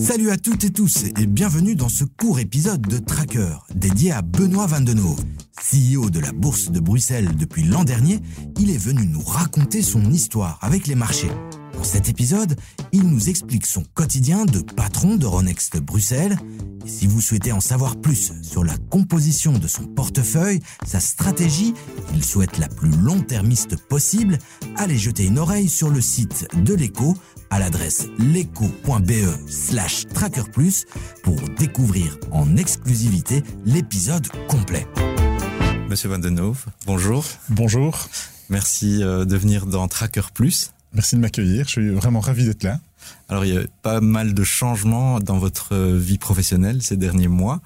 Salut à toutes et tous et bienvenue dans ce court épisode de Tracker dédié à Benoît Vandenove. CEO de la Bourse de Bruxelles depuis l'an dernier, il est venu nous raconter son histoire avec les marchés. Dans cet épisode, il nous explique son quotidien de patron d'Euronext Bruxelles. Et si vous souhaitez en savoir plus sur la composition de son portefeuille, sa stratégie, il souhaite la plus long-termiste possible, allez jeter une oreille sur le site de l'écho à l'adresse leco.be slash tracker plus pour découvrir en exclusivité l'épisode complet. Monsieur Van den Hove, bonjour. Bonjour. Merci euh, de venir dans Tracker Plus. Merci de m'accueillir. Je suis vraiment ravi d'être là. Alors, il y a pas mal de changements dans votre vie professionnelle ces derniers mois.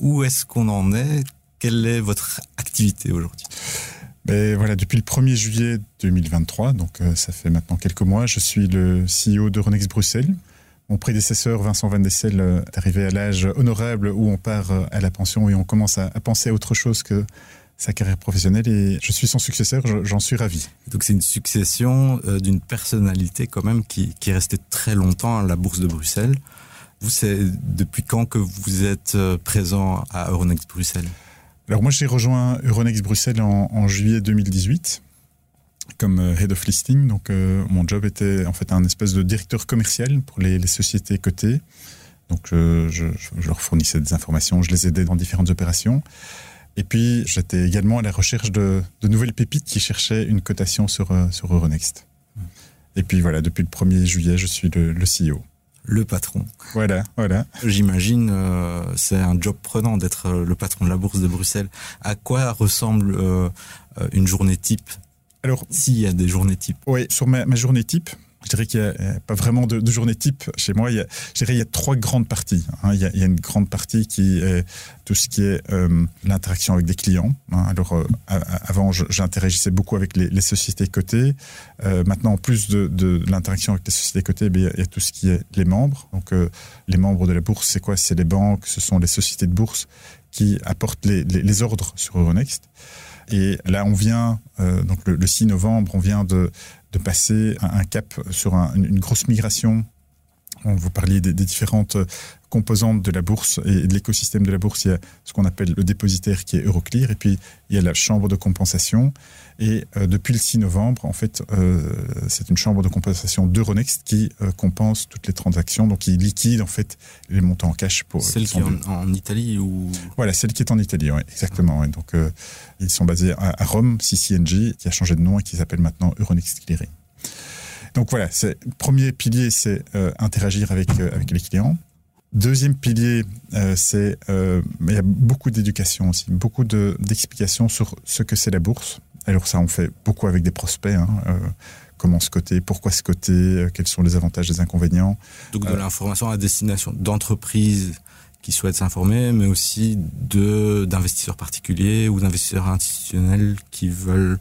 Où est-ce qu'on en est? Quelle est votre activité aujourd'hui? Ben voilà, depuis le 1er juillet 2023, donc euh, ça fait maintenant quelques mois, je suis le CEO d'Euronext Bruxelles. Mon prédécesseur Vincent Van Dessel euh, est arrivé à l'âge honorable où on part euh, à la pension et on commence à, à penser à autre chose que sa carrière professionnelle et je suis son successeur, j'en suis ravi. Donc c'est une succession euh, d'une personnalité quand même qui, qui est restée très longtemps à la Bourse de Bruxelles. Vous, c'est depuis quand que vous êtes euh, présent à Euronext Bruxelles? Alors moi j'ai rejoint Euronext Bruxelles en, en, juillet 2018 comme euh, Head of Listing. Donc euh, mon job était en fait un espèce de directeur commercial pour les, les sociétés cotées. Donc je, je leur fournissais des informations, je les aidais dans différentes opérations. Et puis, j'étais également à la recherche de, de, nouvelles pépites qui cherchaient une cotation sur, euh, sur Euronext. Et puis voilà, depuis le 1er juillet, je suis le, le CEO. Le patron. Voilà, voilà. J'imagine, euh, c'est un job prenant d'être euh, le patron de la bourse de Bruxelles. À quoi ressemble euh, une journée type? Alors, s'il y a des journées types. Oui, sur ma, ma journée type, je dirais qu'il n'y a pas vraiment de, de, journée type chez moi. Il y a, je dirais il y a trois grandes parties. Hein. Il, y a, une grande partie qui est tout ce qui est euh, l'interaction avec des clients. Hein. Alors euh, avant, j'interagissais beaucoup avec les, sociétés cotées. Euh, maintenant, en plus de, l'interaction avec les sociétés cotées, a, il y, a, tout ce qui est les membres. Donc euh, les membres de la bourse, c'est quoi? C'est les banques, ce sont les sociétés de bourse qui apportent les, ordres sur Euronext. Et là, on vient, euh, donc le, le, 6 novembre, on vient de, de passer un, cap sur un, une grosse migration. On vous parliez des, des, différentes composantes de la bourse et de l'écosystème de la bourse. Il y a ce qu'on appelle le dépositaire qui est Euroclear et puis il y a la chambre de compensation. Et euh, depuis le 6 novembre, en fait, euh, c'est une chambre de compensation d'Euronext qui euh, compense toutes les transactions, donc qui liquide en fait les montants en cash pour celle qui, est en, en, Italie ou? Voilà celle qui est en Italie, exactement. Ouais. Donc euh, ils sont basés à, à Rome, CCNG, qui a changé de nom et qui s'appelle maintenant Euronext Clearing. Donc voilà, le premier pilier, c'est euh, interagir avec, euh, avec les clients. Deuxième pilier, euh, c'est il y a beaucoup d'éducation aussi, beaucoup d'explications de, sur ce que c'est la bourse. Alors ça, on fait beaucoup avec des prospects. Hein, comment se coter, pourquoi se coter, quels sont les avantages, les inconvénients. Donc de l'information à destination d'entreprises qui souhaitent s'informer, mais aussi d'investisseurs particuliers ou d'investisseurs institutionnels qui veulent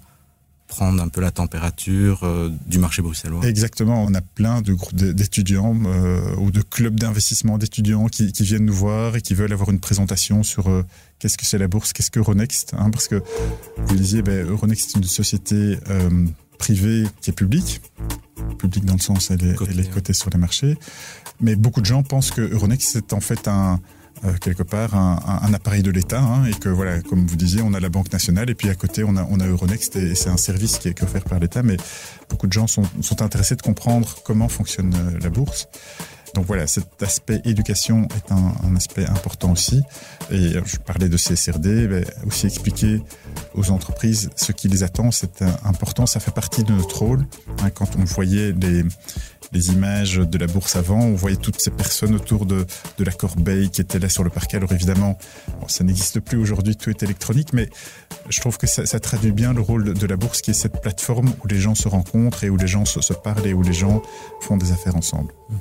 prendre un peu la température euh, du marché bruxellois. Exactement, on a plein de groupes d'étudiants euh, ou de clubs d'investissement d'étudiants qui, qui, viennent nous voir et qui veulent avoir une présentation sur euh, qu'est-ce que c'est la bourse, qu'est-ce que Euronext, hein, parce que vous disiez, ben, Euronext est une société privée qui est publique, publique dans le sens elle est, Côté, elle est cotée sur les marchés, mais beaucoup de gens pensent que Euronext c'est en fait un euh, quelque part un, un, un appareil de l'État hein, et que voilà, comme vous disiez, on a la Banque nationale et puis à côté on a, on a Euronext et, c'est un service qui est offert par l'État, mais beaucoup de gens sont, sont intéressés de comprendre comment fonctionne euh, la bourse. Donc voilà, cet aspect éducation est un, un, aspect important aussi. Et je parlais de CSRD, mais aussi expliquer aux entreprises ce qui les attend, c'est important, ça fait partie de notre rôle. Hein, quand on voyait les, les images de la bourse avant, on voyait toutes ces personnes autour de, de la corbeille qui étaient là sur le parquet. Alors évidemment, ça n'existe plus aujourd'hui, tout est électronique, mais je trouve que ça, ça, traduit bien le rôle de la bourse qui est cette plateforme où les gens se rencontrent et où les gens se, se parlent et où les gens font des affaires ensemble. Mmh.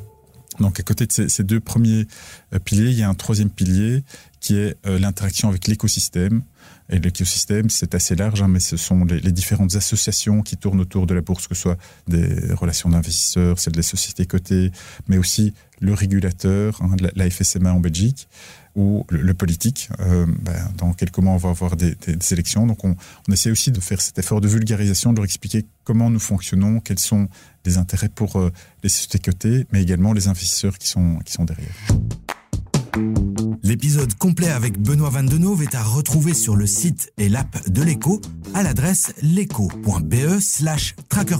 Donc à côté de ces, deux premiers euh, piliers, il y a un troisième pilier qui est euh, l'interaction avec l'écosystème. Et l'écosystème, c'est assez large, hein, mais ce sont les, différentes associations qui tournent autour de la bourse, que ce soit des relations d'investisseurs, celles des sociétés cotées, mais aussi le régulateur, hein, la, FSMA en Belgique, ou le, politique. Euh, ben, dans quelques mois, on va avoir des, élections. Donc, on, essaie aussi de faire cet effort de vulgarisation, de leur expliquer comment nous fonctionnons, quels sont les intérêts pour euh, les sociétés cotées, mais également les investisseurs qui sont, qui sont derrière. L'épisode complet avec Benoît Van Denove est à retrouver sur le site et l'app de l'écho à l'adresse leco.be slash tracker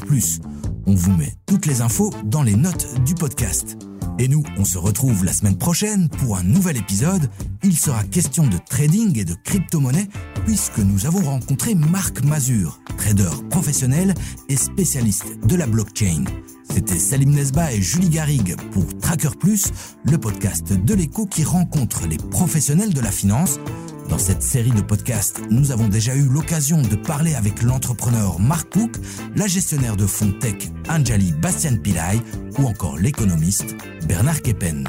On vous met toutes les infos dans les notes du podcast. Et nous, on se retrouve la semaine prochaine pour un nouvel épisode. Il sera question de trading et de crypto-monnaie puisque nous avons rencontré Marc Mazur, trader professionnel et spécialiste de la blockchain. C'était Salim Nesba et Julie Garrigue pour Tracker Plus, le podcast de l'écho qui rencontre les professionnels de la finance. Dans cette série de podcasts, nous avons déjà eu l'occasion de parler avec l'entrepreneur Mark Cook, la gestionnaire de fonds tech Anjali Bastian Pillay ou encore l'économiste Bernard Keppen.